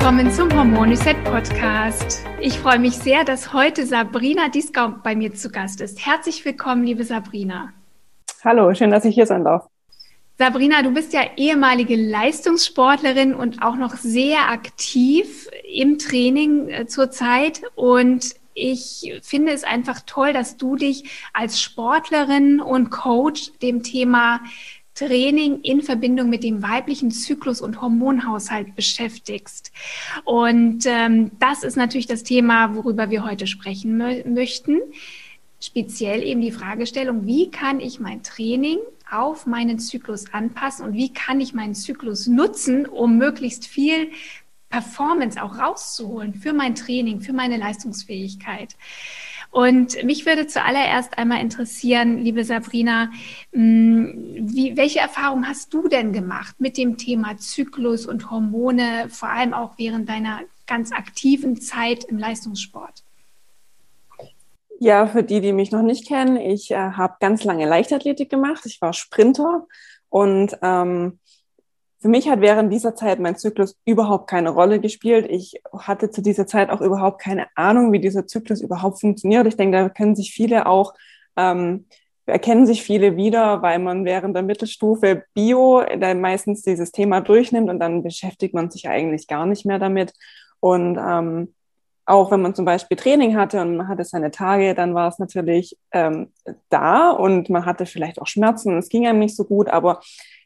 Willkommen zum Hormon Reset Podcast. Ich freue mich sehr, dass heute Sabrina Dieskau bei mir zu Gast ist. Herzlich willkommen, liebe Sabrina. Hallo, schön, dass ich hier sein darf. Sabrina, du bist ja ehemalige Leistungssportlerin und auch noch sehr aktiv im Training äh, zurzeit. Und ich finde es einfach toll, dass du dich als Sportlerin und Coach dem Thema Training in Verbindung mit dem weiblichen Zyklus und Hormonhaushalt beschäftigst. Und ähm, das ist natürlich das Thema, worüber wir heute sprechen mö möchten. Speziell eben die Fragestellung, wie kann ich mein Training auf meinen Zyklus anpassen und wie kann ich meinen Zyklus nutzen, um möglichst viel Performance auch rauszuholen für mein Training, für meine Leistungsfähigkeit. Und mich würde zuallererst einmal interessieren, liebe Sabrina, mm, wie, welche Erfahrung hast du denn gemacht mit dem Thema Zyklus und Hormone, vor allem auch während deiner ganz aktiven Zeit im Leistungssport? Ja, für die, die mich noch nicht kennen, ich äh, habe ganz lange Leichtathletik gemacht. Ich war Sprinter und ähm, für mich hat während dieser Zeit mein Zyklus überhaupt keine Rolle gespielt. Ich hatte zu dieser Zeit auch überhaupt keine Ahnung, wie dieser Zyklus überhaupt funktioniert. Ich denke, da können sich viele auch, ähm, erkennen sich viele wieder, weil man während der Mittelstufe Bio dann meistens dieses Thema durchnimmt und dann beschäftigt man sich eigentlich gar nicht mehr damit. Und ähm, auch wenn man zum Beispiel Training hatte und man hatte seine Tage, dann war es natürlich ähm, da und man hatte vielleicht auch Schmerzen. Es ging einem nicht so gut, aber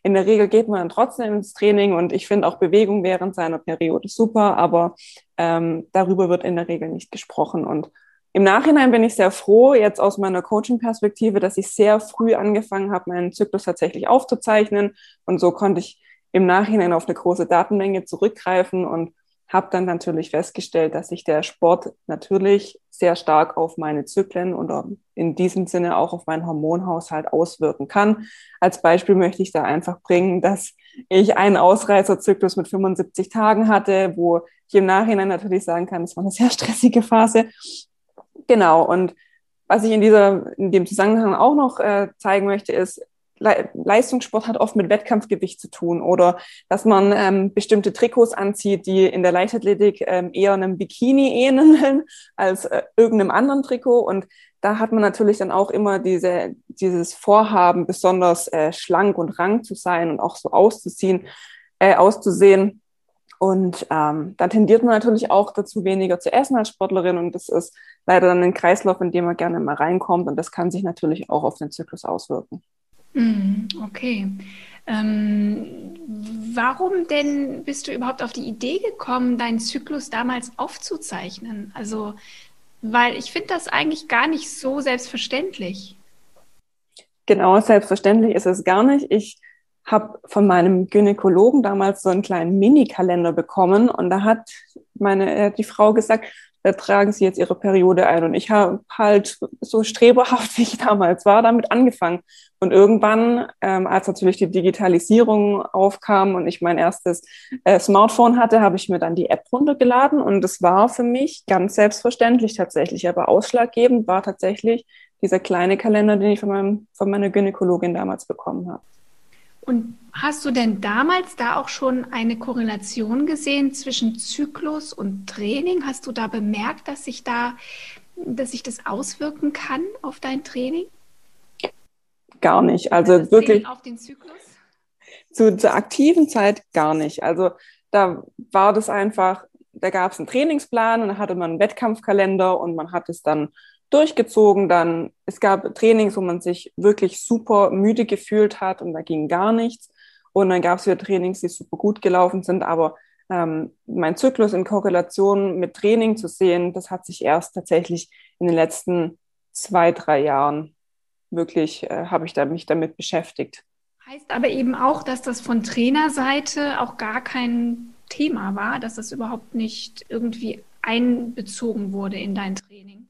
in der Regel geht man dann trotzdem ins Training und ich finde auch Bewegung während seiner Periode super, aber ähm, darüber wird in der Regel nicht gesprochen. Und im Nachhinein bin ich sehr froh, jetzt aus meiner Coaching-Perspektive, dass ich sehr früh angefangen habe, meinen Zyklus tatsächlich aufzuzeichnen. Und so konnte ich im Nachhinein auf eine große Datenmenge zurückgreifen und habe dann natürlich festgestellt, dass sich der Sport natürlich sehr stark auf meine Zyklen und in diesem Sinne auch auf meinen Hormonhaushalt auswirken kann. Als Beispiel möchte ich da einfach bringen, dass ich einen Ausreißerzyklus mit 75 Tagen hatte, wo ich im Nachhinein natürlich sagen kann, es war eine sehr stressige Phase. Genau. Und was ich in dieser, in dem Zusammenhang auch noch äh, zeigen möchte, ist, Le Leistungssport hat oft mit Wettkampfgewicht zu tun oder dass man ähm, bestimmte Trikots anzieht, die in der Leichtathletik ähm, eher einem Bikini ähneln als äh, irgendeinem anderen Trikot. Und da hat man natürlich dann auch immer diese, dieses Vorhaben, besonders äh, schlank und rank zu sein und auch so auszuziehen, äh, auszusehen. Und ähm, da tendiert man natürlich auch dazu, weniger zu essen als Sportlerin. Und das ist leider dann ein Kreislauf, in dem man gerne mal reinkommt. Und das kann sich natürlich auch auf den Zyklus auswirken. Mhm, okay. Ähm, warum denn bist du überhaupt auf die Idee gekommen, deinen Zyklus damals aufzuzeichnen? Also, weil ich finde das eigentlich gar nicht so selbstverständlich. Genau, selbstverständlich ist es gar nicht. Ich habe von meinem Gynäkologen damals so einen kleinen Mini-Kalender bekommen und da hat meine äh, die Frau gesagt, da tragen Sie jetzt Ihre Periode ein. Und ich habe halt so streberhaft, wie ich damals war, damit angefangen. Und irgendwann, ähm, als natürlich die Digitalisierung aufkam und ich mein erstes äh, Smartphone hatte, habe ich mir dann die App runtergeladen. Und es war für mich ganz selbstverständlich tatsächlich. Aber ausschlaggebend war tatsächlich dieser kleine Kalender, den ich von, meinem, von meiner Gynäkologin damals bekommen habe. Und hast du denn damals da auch schon eine Korrelation gesehen zwischen Zyklus und Training? Hast du da bemerkt, dass sich da, dass sich das auswirken kann auf dein Training? Gar nicht. Also, wirklich. Auf den Zyklus? Zu, zur aktiven Zeit gar nicht. Also da war das einfach, da gab es einen Trainingsplan und da hatte man einen Wettkampfkalender und man hat es dann durchgezogen. Dann, es gab Trainings, wo man sich wirklich super müde gefühlt hat und da ging gar nichts. Und dann gab es wieder Trainings, die super gut gelaufen sind. Aber ähm, mein Zyklus in Korrelation mit Training zu sehen, das hat sich erst tatsächlich in den letzten zwei, drei Jahren wirklich, äh, habe ich da, mich damit beschäftigt. Heißt aber eben auch, dass das von Trainerseite auch gar kein Thema war, dass das überhaupt nicht irgendwie einbezogen wurde in dein Training.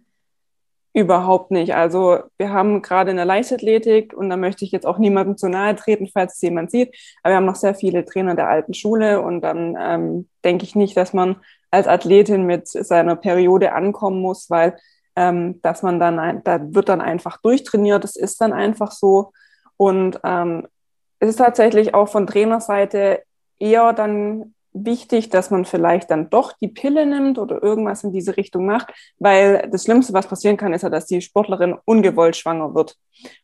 Überhaupt nicht. Also wir haben gerade in der Leichtathletik, und da möchte ich jetzt auch niemandem zu nahe treten, falls es jemand sieht, aber wir haben noch sehr viele Trainer der alten Schule und dann ähm, denke ich nicht, dass man als Athletin mit seiner Periode ankommen muss, weil ähm, dass man dann, da wird dann einfach durchtrainiert, das ist dann einfach so. Und ähm, es ist tatsächlich auch von Trainerseite eher dann wichtig, dass man vielleicht dann doch die Pille nimmt oder irgendwas in diese Richtung macht, weil das Schlimmste, was passieren kann, ist ja, dass die Sportlerin ungewollt schwanger wird.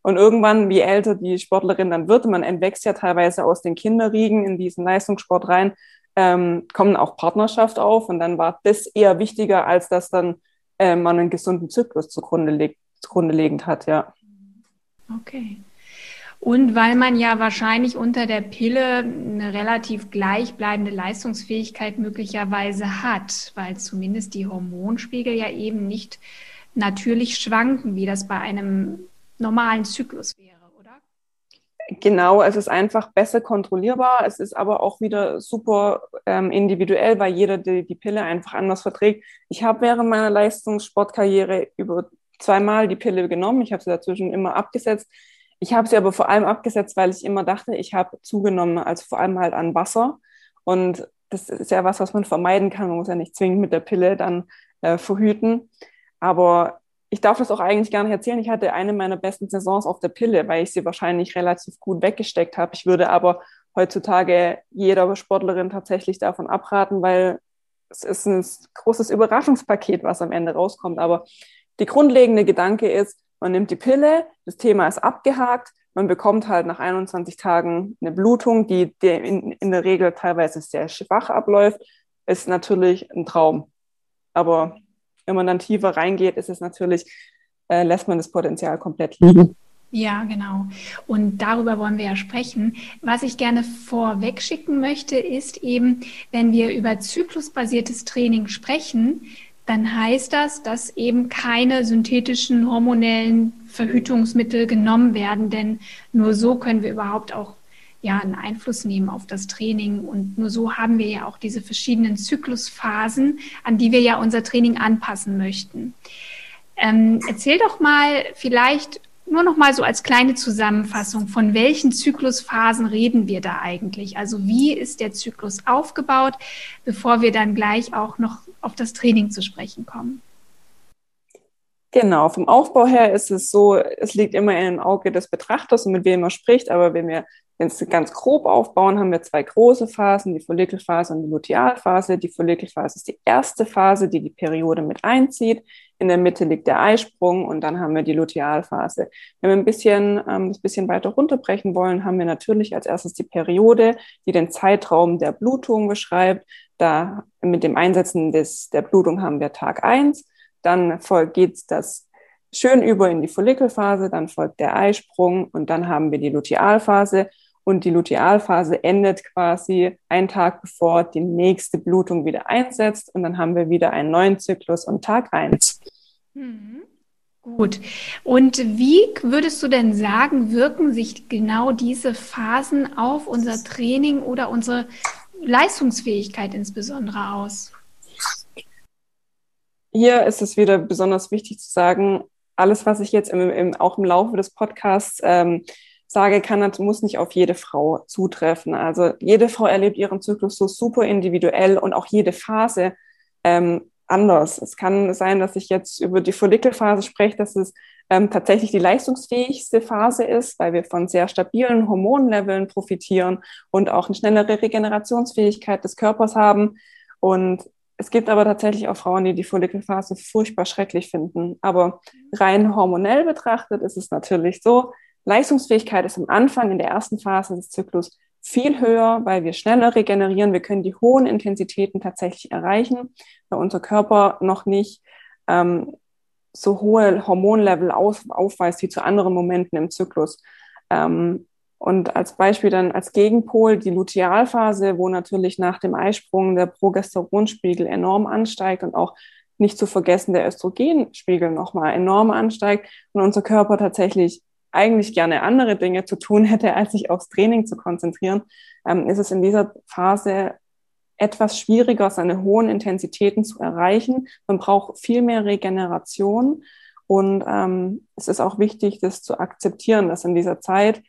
Und irgendwann, wie älter die Sportlerin dann wird, man entwächst ja teilweise aus den Kinderriegen in diesen Leistungssport rein, ähm, kommen auch Partnerschaft auf und dann war das eher wichtiger, als dass dann äh, man einen gesunden Zyklus zugrunde, leg zugrunde legend hat, ja. Okay. Und weil man ja wahrscheinlich unter der Pille eine relativ gleichbleibende Leistungsfähigkeit möglicherweise hat, weil zumindest die Hormonspiegel ja eben nicht natürlich schwanken, wie das bei einem normalen Zyklus wäre? Genau, es ist einfach besser kontrollierbar. Es ist aber auch wieder super ähm, individuell, weil jeder die, die Pille einfach anders verträgt. Ich habe während meiner Leistungssportkarriere über zweimal die Pille genommen. Ich habe sie dazwischen immer abgesetzt. Ich habe sie aber vor allem abgesetzt, weil ich immer dachte, ich habe zugenommen, also vor allem halt an Wasser. Und das ist ja was, was man vermeiden kann. Man muss ja nicht zwingend mit der Pille dann äh, verhüten. Aber ich darf das auch eigentlich gar nicht erzählen. Ich hatte eine meiner besten Saisons auf der Pille, weil ich sie wahrscheinlich relativ gut weggesteckt habe. Ich würde aber heutzutage jeder Sportlerin tatsächlich davon abraten, weil es ist ein großes Überraschungspaket, was am Ende rauskommt. Aber die grundlegende Gedanke ist, man nimmt die Pille, das Thema ist abgehakt, man bekommt halt nach 21 Tagen eine Blutung, die, in der Regel teilweise sehr schwach abläuft, ist natürlich ein Traum. Aber wenn man dann tiefer reingeht, ist es natürlich, äh, lässt man das Potenzial komplett liegen. Ja, genau. Und darüber wollen wir ja sprechen. Was ich gerne vorweg schicken möchte, ist eben, wenn wir über zyklusbasiertes Training sprechen, dann heißt das, dass eben keine synthetischen hormonellen Verhütungsmittel genommen werden, denn nur so können wir überhaupt auch ja, einen Einfluss nehmen auf das Training. Und nur so haben wir ja auch diese verschiedenen Zyklusphasen, an die wir ja unser Training anpassen möchten. Ähm, erzähl doch mal vielleicht nur noch mal so als kleine Zusammenfassung, von welchen Zyklusphasen reden wir da eigentlich? Also wie ist der Zyklus aufgebaut, bevor wir dann gleich auch noch auf das Training zu sprechen kommen? Genau, vom Aufbau her ist es so, es liegt immer in dem Auge des Betrachters und mit wem er spricht, aber wenn wir es ganz grob aufbauen, haben wir zwei große Phasen, die Follikelphase und die Lutealphase. Die Follikelphase ist die erste Phase, die die Periode mit einzieht. In der Mitte liegt der Eisprung und dann haben wir die Lutealphase. Wenn wir ein bisschen, ähm, das bisschen weiter runterbrechen wollen, haben wir natürlich als erstes die Periode, die den Zeitraum der Blutung beschreibt. Da mit dem Einsetzen des, der Blutung haben wir Tag eins. Dann geht das schön über in die Follikelphase, dann folgt der Eisprung und dann haben wir die Lutealphase. Und die Lutealphase endet quasi einen Tag bevor die nächste Blutung wieder einsetzt. Und dann haben wir wieder einen neuen Zyklus und Tag eins. Mhm. Gut. Und wie würdest du denn sagen, wirken sich genau diese Phasen auf unser Training oder unsere Leistungsfähigkeit insbesondere aus? Hier ist es wieder besonders wichtig zu sagen, alles, was ich jetzt im, im, auch im Laufe des Podcasts ähm, sage, kann, muss nicht auf jede Frau zutreffen. Also jede Frau erlebt ihren Zyklus so super individuell und auch jede Phase ähm, anders. Es kann sein, dass ich jetzt über die Follikelphase spreche, dass es ähm, tatsächlich die leistungsfähigste Phase ist, weil wir von sehr stabilen Hormonleveln profitieren und auch eine schnellere Regenerationsfähigkeit des Körpers haben. Und es gibt aber tatsächlich auch Frauen, die die Follikelphase furchtbar schrecklich finden. Aber rein hormonell betrachtet ist es natürlich so, Leistungsfähigkeit ist am Anfang in der ersten Phase des Zyklus viel höher, weil wir schneller regenerieren. Wir können die hohen Intensitäten tatsächlich erreichen, weil unser Körper noch nicht ähm, so hohe Hormonlevel aus, aufweist wie zu anderen Momenten im Zyklus. Ähm, und als Beispiel dann als Gegenpol die Lutealphase, wo natürlich nach dem Eisprung der Progesteronspiegel enorm ansteigt und auch nicht zu vergessen der Östrogenspiegel nochmal enorm ansteigt und unser Körper tatsächlich eigentlich gerne andere Dinge zu tun hätte, als sich aufs Training zu konzentrieren, ähm, ist es in dieser Phase etwas schwieriger, seine hohen Intensitäten zu erreichen. Man braucht viel mehr Regeneration. Und ähm, es ist auch wichtig, das zu akzeptieren, dass in dieser Zeit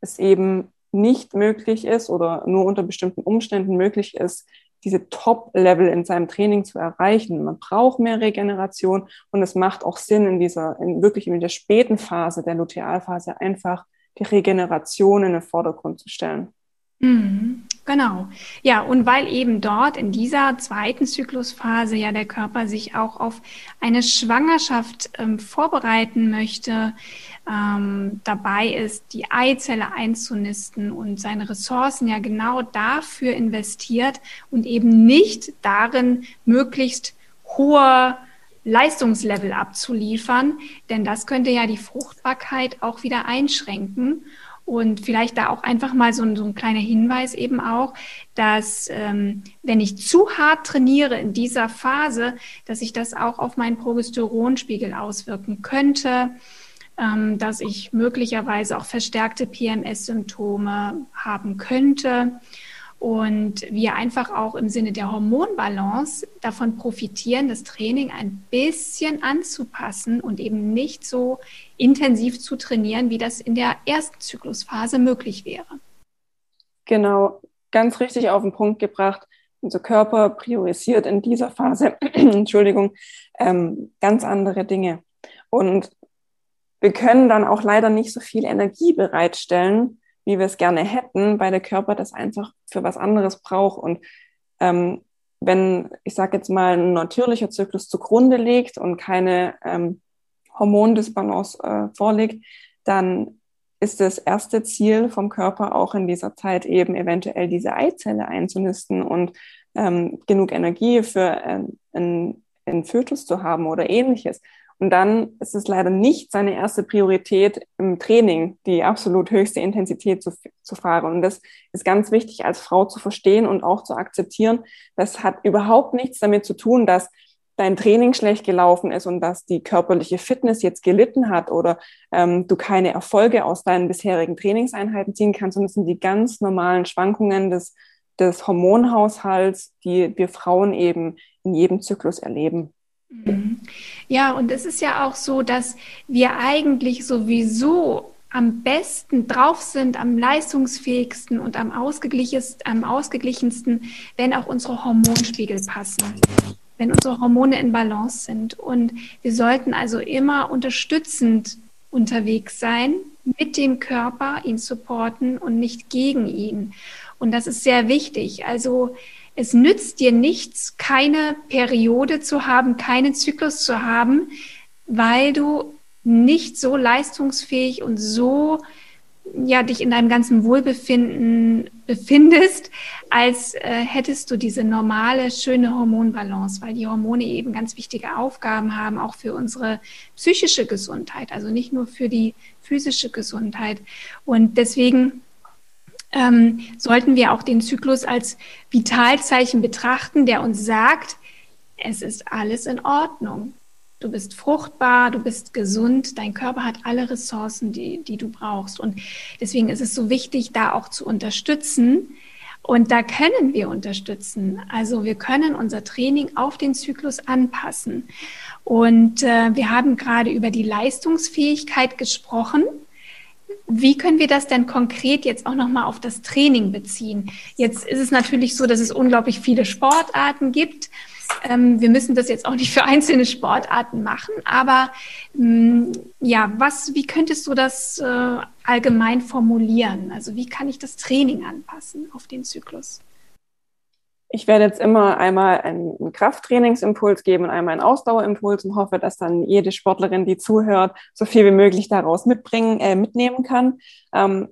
es eben nicht möglich ist oder nur unter bestimmten Umständen möglich ist, diese Top-Level in seinem Training zu erreichen. Man braucht mehr Regeneration und es macht auch Sinn, in dieser, in wirklich in der späten Phase der Lutealphase einfach die Regeneration in den Vordergrund zu stellen. Mhm, genau. Ja, und weil eben dort in dieser zweiten Zyklusphase ja der Körper sich auch auf eine Schwangerschaft ähm, vorbereiten möchte, ähm, dabei ist, die Eizelle einzunisten und seine Ressourcen ja genau dafür investiert und eben nicht darin, möglichst hohe Leistungslevel abzuliefern, denn das könnte ja die Fruchtbarkeit auch wieder einschränken. Und vielleicht da auch einfach mal so ein, so ein kleiner Hinweis eben auch, dass ähm, wenn ich zu hart trainiere in dieser Phase, dass sich das auch auf meinen Progesteronspiegel auswirken könnte, ähm, dass ich möglicherweise auch verstärkte PMS-Symptome haben könnte und wir einfach auch im Sinne der Hormonbalance davon profitieren, das Training ein bisschen anzupassen und eben nicht so intensiv zu trainieren, wie das in der ersten Zyklusphase möglich wäre. Genau, ganz richtig auf den Punkt gebracht. Unser Körper priorisiert in dieser Phase, Entschuldigung, ähm, ganz andere Dinge. Und wir können dann auch leider nicht so viel Energie bereitstellen, wie wir es gerne hätten, weil der Körper das einfach für was anderes braucht. Und ähm, wenn, ich sage jetzt mal, ein natürlicher Zyklus zugrunde liegt und keine ähm, Hormondisbalance äh, vorliegt, dann ist das erste Ziel vom Körper auch in dieser Zeit eben eventuell diese Eizelle einzunisten und ähm, genug Energie für äh, einen, einen Fötus zu haben oder ähnliches. Und dann ist es leider nicht seine erste Priorität im Training, die absolut höchste Intensität zu, zu fahren. Und das ist ganz wichtig als Frau zu verstehen und auch zu akzeptieren. Das hat überhaupt nichts damit zu tun, dass dein Training schlecht gelaufen ist und dass die körperliche Fitness jetzt gelitten hat oder ähm, du keine Erfolge aus deinen bisherigen Trainingseinheiten ziehen kannst, sondern es sind die ganz normalen Schwankungen des, des Hormonhaushalts, die wir Frauen eben in jedem Zyklus erleben. Mhm. Ja, und es ist ja auch so, dass wir eigentlich sowieso am besten drauf sind, am leistungsfähigsten und am, am ausgeglichensten, wenn auch unsere Hormonspiegel passen, wenn unsere Hormone in Balance sind. Und wir sollten also immer unterstützend unterwegs sein, mit dem Körper ihn supporten und nicht gegen ihn. Und das ist sehr wichtig. Also es nützt dir nichts, keine Periode zu haben, keinen Zyklus zu haben, weil du nicht so leistungsfähig und so ja dich in deinem ganzen Wohlbefinden befindest, als äh, hättest du diese normale schöne Hormonbalance, weil die Hormone eben ganz wichtige Aufgaben haben, auch für unsere psychische Gesundheit, also nicht nur für die physische Gesundheit. Und deswegen ähm, sollten wir auch den Zyklus als Vitalzeichen betrachten, der uns sagt, es ist alles in Ordnung. Du bist fruchtbar, du bist gesund, dein Körper hat alle Ressourcen, die, die du brauchst. Und deswegen ist es so wichtig, da auch zu unterstützen. Und da können wir unterstützen. Also wir können unser Training auf den Zyklus anpassen. Und äh, wir haben gerade über die Leistungsfähigkeit gesprochen. Wie können wir das denn konkret jetzt auch nochmal auf das Training beziehen? Jetzt ist es natürlich so, dass es unglaublich viele Sportarten gibt. Ähm, wir müssen das jetzt auch nicht für einzelne Sportarten machen, aber ähm, ja, was, wie könntest du das äh, allgemein formulieren? Also wie kann ich das Training anpassen auf den Zyklus? Ich werde jetzt immer einmal einen Krafttrainingsimpuls geben und einmal einen Ausdauerimpuls und hoffe, dass dann jede Sportlerin, die zuhört, so viel wie möglich daraus mitbringen, äh, mitnehmen kann. Ähm,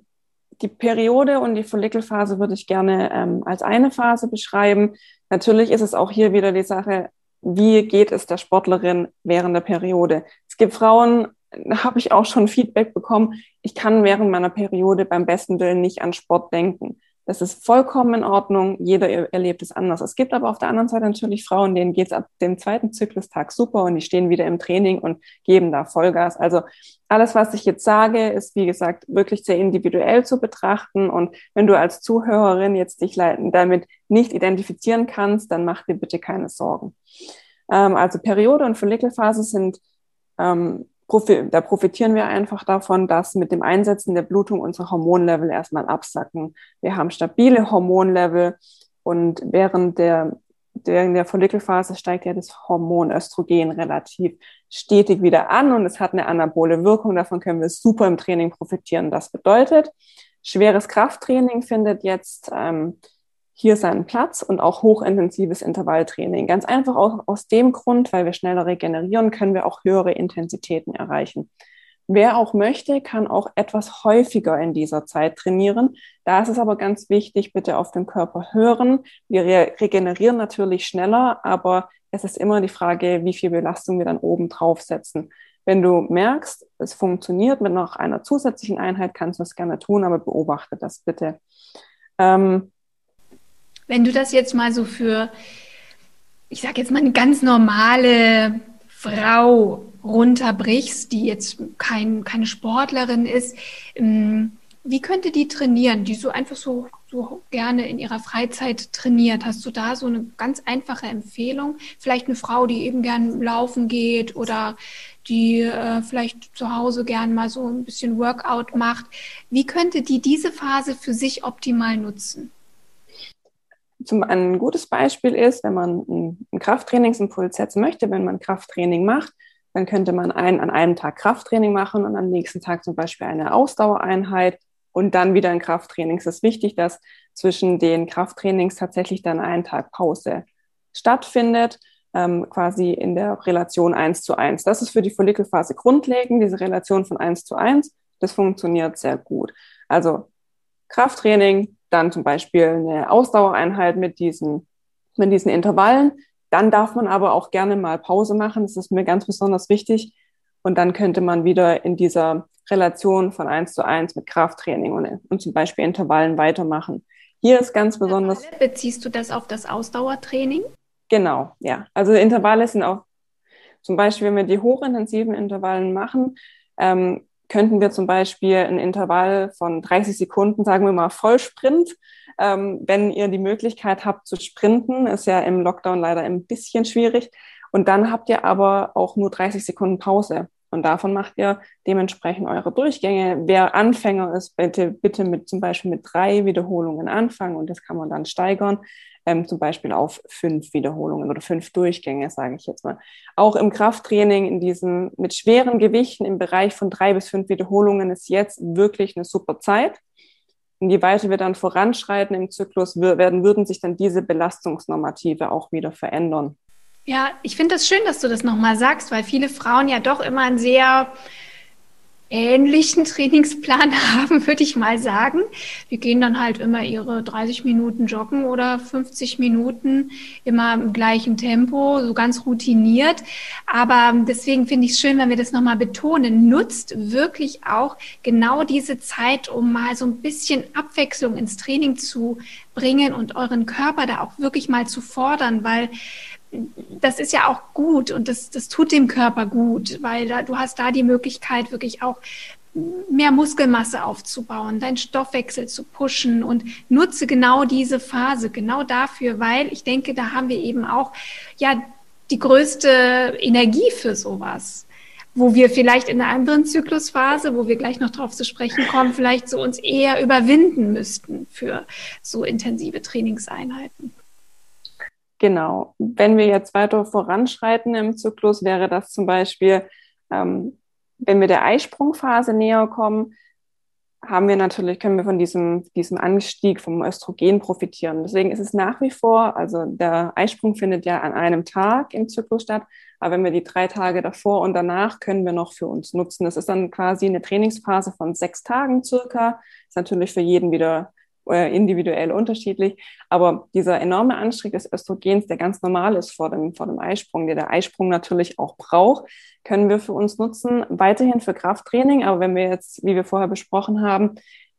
die Periode und die Follikelphase würde ich gerne ähm, als eine Phase beschreiben. Natürlich ist es auch hier wieder die Sache, wie geht es der Sportlerin während der Periode? Es gibt Frauen, da habe ich auch schon Feedback bekommen, ich kann während meiner Periode beim besten Willen nicht an Sport denken Das ist vollkommen in Ordnung. Jeder erlebt es anders. Es gibt aber auf der anderen Seite natürlich Frauen, denen geht es ab dem zweiten Zyklustag super und die stehen wieder im Training und geben da Vollgas. Also alles, was ich jetzt sage, ist, wie gesagt, wirklich sehr individuell zu betrachten. Und wenn du als Zuhörerin jetzt dich damit nicht identifizieren kannst, dann mach dir bitte keine Sorgen. Ähm, also Periode und Follikelphase sind ähm, da profitieren wir einfach davon, dass mit dem Einsetzen der Blutung unsere Hormonlevel erstmal absacken. Wir haben stabile Hormonlevel und während der, während der Follikelphase steigt ja das Hormon Östrogen relativ stetig wieder an und es hat eine anabole Wirkung. Davon können wir super im Training profitieren. Das bedeutet, schweres Krafttraining findet jetzt ähm, hier seinen Platz und auch hochintensives Intervalltraining. Ganz einfach aus, aus dem Grund, weil wir schneller regenerieren, können wir auch höhere Intensitäten erreichen. Wer auch möchte, kann auch etwas häufiger in dieser Zeit trainieren. Da ist es aber ganz wichtig, bitte auf den Körper hören. Wir re regenerieren natürlich schneller, aber es ist immer die Frage, wie viel Belastung wir dann oben draufsetzen. Wenn du merkst, es funktioniert mit noch einer zusätzlichen Einheit, kannst du es gerne tun, aber beobachte das bitte. Ähm, wenn du das jetzt mal so für, ich sage jetzt mal, eine ganz normale Frau runterbrichst, die jetzt kein, keine Sportlerin ist, ähm, wie könnte die trainieren, die so einfach so, so gerne in ihrer Freizeit trainiert? Hast du da so eine ganz einfache Empfehlung? Vielleicht eine Frau, die eben gern laufen geht oder die äh, vielleicht zu Hause gern mal so ein bisschen Workout macht. Wie könnte die diese Phase für sich optimal nutzen? Zum, ein gutes Beispiel ist, wenn man einen, Krafttrainingsimpuls setzen möchte, wenn man Krafttraining macht, dann könnte man ein, an einem Tag Krafttraining machen und am nächsten Tag zum Beispiel eine Ausdauereinheit und dann wieder ein Krafttraining. Es ist wichtig, dass zwischen den Krafttrainings tatsächlich dann ein Tag Pause stattfindet, ähm, quasi in der Relation 1 zu 1. Das ist für die Follikelphase grundlegend, diese Relation von 1 zu 1. Das funktioniert sehr gut. Also Krafttraining, dann zum Beispiel eine Ausdauereinheit mit diesen, mit diesen Intervallen. Dann darf man aber auch gerne mal Pause machen. Das ist mir ganz besonders wichtig. Und dann könnte man wieder in dieser Relation von eins zu eins mit Krafttraining und, und zum Beispiel Intervallen weitermachen. Hier ist ganz besonders. Beziehst du das auf das Ausdauertraining? Genau, ja. Also Intervalle sind auch, zum Beispiel, wenn wir die hochintensiven Intervallen machen, ähm, könnten wir zum Beispiel ein Intervall von 30 Sekunden, sagen wir mal Vollsprint, ähm, wenn ihr die Möglichkeit habt zu sprinten, ist ja im Lockdown leider ein bisschen schwierig. Und dann habt ihr aber auch nur 30 Sekunden Pause. Und davon macht ihr dementsprechend eure Durchgänge. Wer Anfänger ist, bitte, bitte mit zum Beispiel mit drei Wiederholungen anfangen und das kann man dann steigern ähm, zum Beispiel auf fünf Wiederholungen oder fünf Durchgänge, sage ich jetzt mal. Auch im Krafttraining in diesem mit schweren Gewichten im Bereich von drei bis fünf Wiederholungen ist jetzt wirklich eine super Zeit. Und je weiter wir dann voranschreiten im Zyklus, werden, würden sich dann diese Belastungsnormative auch wieder verändern. Ja, ich finde das schön, dass du das nochmal sagst, weil viele Frauen ja doch immer ein sehr ähnlichen Trainingsplan haben, würde ich mal sagen. Wir gehen dann halt immer ihre 30 Minuten joggen oder 50 Minuten immer im gleichen Tempo, so ganz routiniert. Aber deswegen finde ich es schön, wenn wir das nochmal betonen. Nutzt wirklich auch genau diese Zeit, um mal so ein bisschen Abwechslung ins Training zu bringen und euren Körper da auch wirklich mal zu fordern, weil das ist ja auch gut und das, das tut dem Körper gut, weil da, du hast da die Möglichkeit, wirklich auch mehr Muskelmasse aufzubauen, deinen Stoffwechsel zu pushen und nutze genau diese Phase genau dafür, weil ich denke, da haben wir eben auch ja die größte Energie für sowas wo wir vielleicht in einer anderen Zyklusphase, wo wir gleich noch drauf zu sprechen kommen, vielleicht so uns eher überwinden müssten für so intensive Trainingseinheiten. Genau. Wenn wir jetzt weiter voranschreiten im Zyklus, wäre das zum Beispiel, ähm, wenn wir der Eisprungphase näher kommen, haben wir natürlich, können wir von diesem, diesem Anstieg vom Östrogen profitieren. Deswegen ist es nach wie vor, also der Eisprung findet ja an einem Tag im Zyklus statt, aber wenn wir die drei Tage davor und danach können wir noch für uns nutzen. Das ist dann quasi eine Trainingsphase von sechs Tagen circa. Ist natürlich für jeden wieder individuell unterschiedlich. Aber dieser enorme Anstieg des Östrogens, der ganz normal ist vor dem, vor dem Eisprung, der der Eisprung natürlich auch braucht, können wir für uns nutzen, weiterhin für Krafttraining. Aber wenn wir jetzt, wie wir vorher besprochen haben,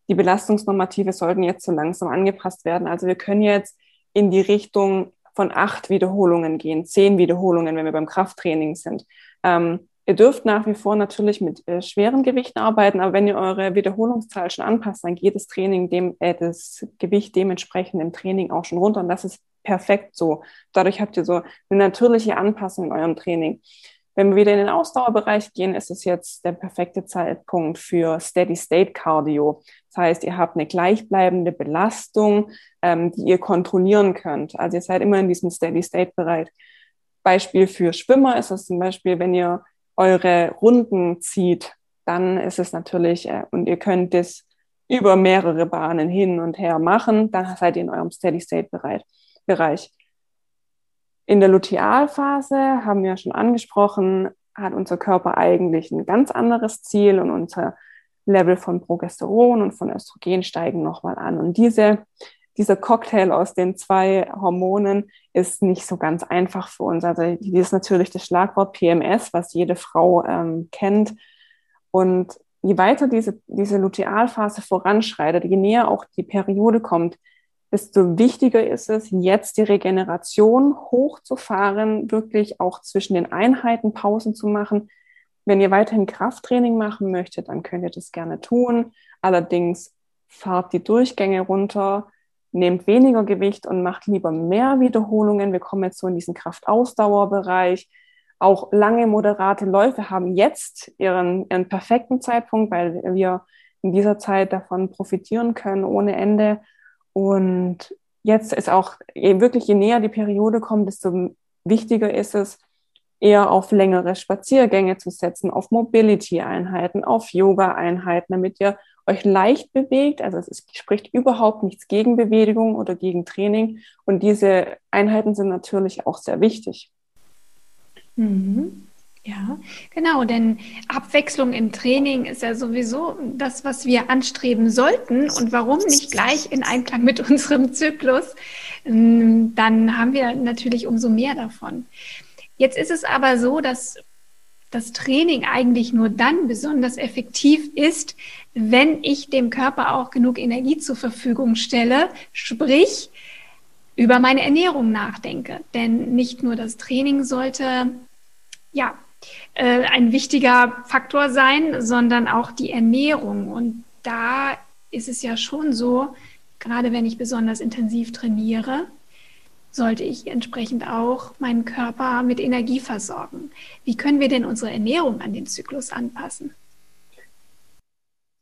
die Belastungsnormative sollten jetzt so langsam angepasst werden. Also wir können jetzt in die Richtung von acht Wiederholungen gehen, zehn Wiederholungen, wenn wir beim Krafttraining sind. Ähm, ihr dürft nach wie vor natürlich mit äh, schweren Gewichten arbeiten, aber wenn ihr eure Wiederholungszahl schon anpasst, dann geht das Training dem, äh, das Gewicht dementsprechend im Training auch schon runter und das ist perfekt so. Dadurch habt ihr so eine natürliche Anpassung in eurem Training. Wenn wir wieder in den Ausdauerbereich gehen, ist es jetzt der perfekte Zeitpunkt für Steady-State-Cardio. Das heißt, ihr habt eine gleichbleibende Belastung, ähm, die ihr kontrollieren könnt. Also ihr seid immer in diesem Steady-State-Bereich. Beispiel für Schwimmer ist es zum Beispiel, wenn ihr eure Runden zieht, dann ist es natürlich, äh, und ihr könnt das über mehrere Bahnen hin und her machen, dann seid ihr in eurem Steady-State-Bereich. In der Lutealphase haben wir schon angesprochen, hat unser Körper eigentlich ein ganz anderes Ziel und unser Level von Progesteron und von Östrogen steigen nochmal an. Und diese, dieser Cocktail aus den zwei Hormonen ist nicht so ganz einfach für uns. Also hier ist natürlich das Schlagwort PMS, was jede Frau ähm, kennt. Und je weiter diese, diese Lutealphase voranschreitet, je näher auch die Periode kommt, desto wichtiger ist es, jetzt die Regeneration hochzufahren, wirklich auch zwischen den Einheiten Pausen zu machen. Wenn ihr weiterhin Krafttraining machen möchtet, dann könnt ihr das gerne tun. Allerdings fahrt die Durchgänge runter, nehmt weniger Gewicht und macht lieber mehr Wiederholungen. Wir kommen jetzt so in diesen Kraftausdauerbereich. Auch lange moderate Läufe haben jetzt ihren, ihren perfekten Zeitpunkt, weil wir in dieser Zeit davon profitieren können ohne Ende. Und jetzt ist auch wirklich, je näher die Periode kommt, desto wichtiger ist es, eher auf längere Spaziergänge zu setzen, auf Mobility-Einheiten, auf Yoga-Einheiten, damit ihr euch leicht bewegt. Also es spricht überhaupt nichts gegen Bewegung oder gegen Training. Und diese Einheiten sind natürlich auch sehr wichtig. Mhm. Ja, genau, denn Abwechslung im Training ist ja sowieso das, was wir anstreben sollten. Und warum nicht gleich in Einklang mit unserem Zyklus? Ähm, dann haben wir natürlich umso mehr davon. Jetzt ist es aber so, dass das Training eigentlich nur dann besonders effektiv ist, wenn ich dem Körper auch genug Energie zur Verfügung stelle, sprich über meine Ernährung nachdenke. Denn nicht nur das Training sollte ja äh, ein wichtiger Faktor sein, sondern auch die Ernährung. Und da ist es ja schon so, gerade wenn ich besonders intensiv trainiere, sollte ich entsprechend auch meinen Körper mit Energie versorgen. Wie können wir denn unsere Ernährung an den Zyklus anpassen?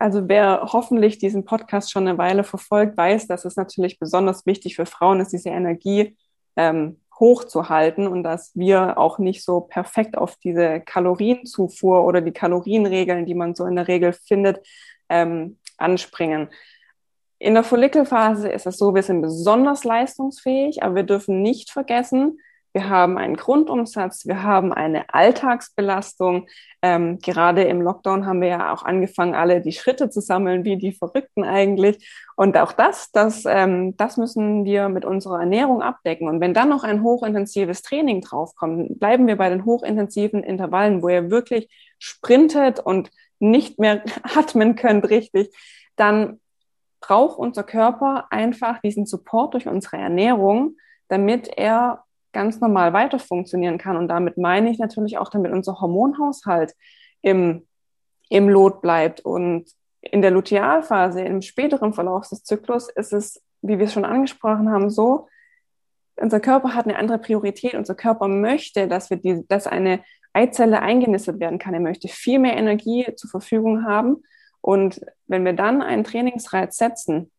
Also wer hoffentlich diesen Podcast schon eine Weile verfolgt, weiß, dass es natürlich besonders wichtig für Frauen ist, diese Energie ähm, hochzuhalten und dass wir auch nicht so perfekt auf diese Kalorienzufuhr oder die Kalorienregeln, die man so in der Regel findet, ähm, anspringen. In der Follikelphase ist es so, wir sind besonders leistungsfähig, aber wir dürfen nicht vergessen, wir haben einen Grundumsatz, wir haben eine Alltagsbelastung. Ähm, gerade im Lockdown haben wir ja auch angefangen, alle die Schritte zu sammeln, wie die Verrückten eigentlich. Und auch das, das, ähm, das müssen wir mit unserer Ernährung abdecken. Und wenn dann noch ein hochintensives Training draufkommt, bleiben wir bei den hochintensiven Intervallen, wo ihr wirklich sprintet und nicht mehr atmen könnt richtig, dann braucht unser Körper einfach diesen Support durch unsere Ernährung, damit er ganz normal weiter funktionieren kann. Und damit meine ich natürlich auch, damit unser Hormonhaushalt im, im Lot bleibt. Und in der Lutealphase, im späteren Verlauf des Zyklus, ist es, wie wir es schon angesprochen haben, so, unser Körper hat eine andere Priorität. Unser Körper möchte, dass wir die, dass eine Eizelle eingenistet werden kann. Er möchte viel mehr Energie zur Verfügung haben. Und wenn wir dann einen Trainingsreiz setzen,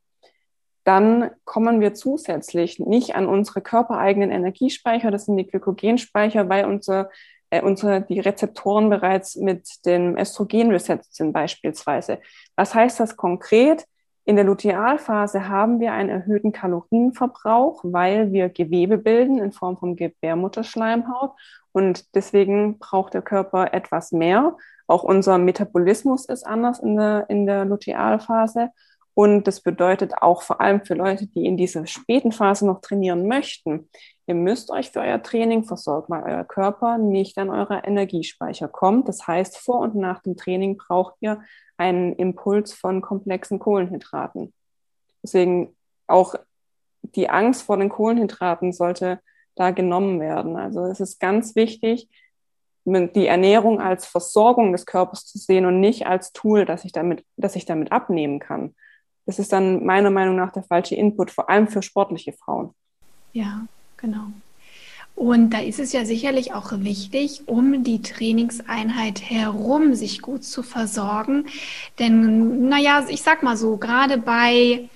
dann kommen wir zusätzlich nicht an unsere körpereigenen Energiespeicher, das sind die Glykogenspeicher, weil unser, äh, unsere, die Rezeptoren bereits mit dem Östrogen besetzt sind beispielsweise. Was heißt das konkret? In der Lutealphase haben wir einen erhöhten Kalorienverbrauch, weil wir Gewebe bilden in Form von Gebärmutterschleimhaut und deswegen braucht der Körper etwas mehr. Auch unser Metabolismus ist anders in der, in der Lutealphase Und das bedeutet auch vor allem für Leute, die in dieser späten Phase noch trainieren möchten, ihr müsst euch für euer Training versorgen, weil euer Körper nicht an eurer Energiespeicher kommt. Das heißt, vor und nach dem Training braucht ihr einen Impuls von komplexen Kohlenhydraten. Deswegen auch die Angst vor den Kohlenhydraten sollte da genommen werden. Also es ist ganz wichtig, die Ernährung als Versorgung des Körpers zu sehen und nicht als Tool, das ich damit, das ich damit abnehmen kann. Das ist dann meiner Meinung nach der falsche Input, vor allem für sportliche Frauen. Ja, genau. Und da ist es ja sicherlich auch wichtig, um die Trainingseinheit herum sich gut zu versorgen. Denn, naja, ich sag mal so, gerade bei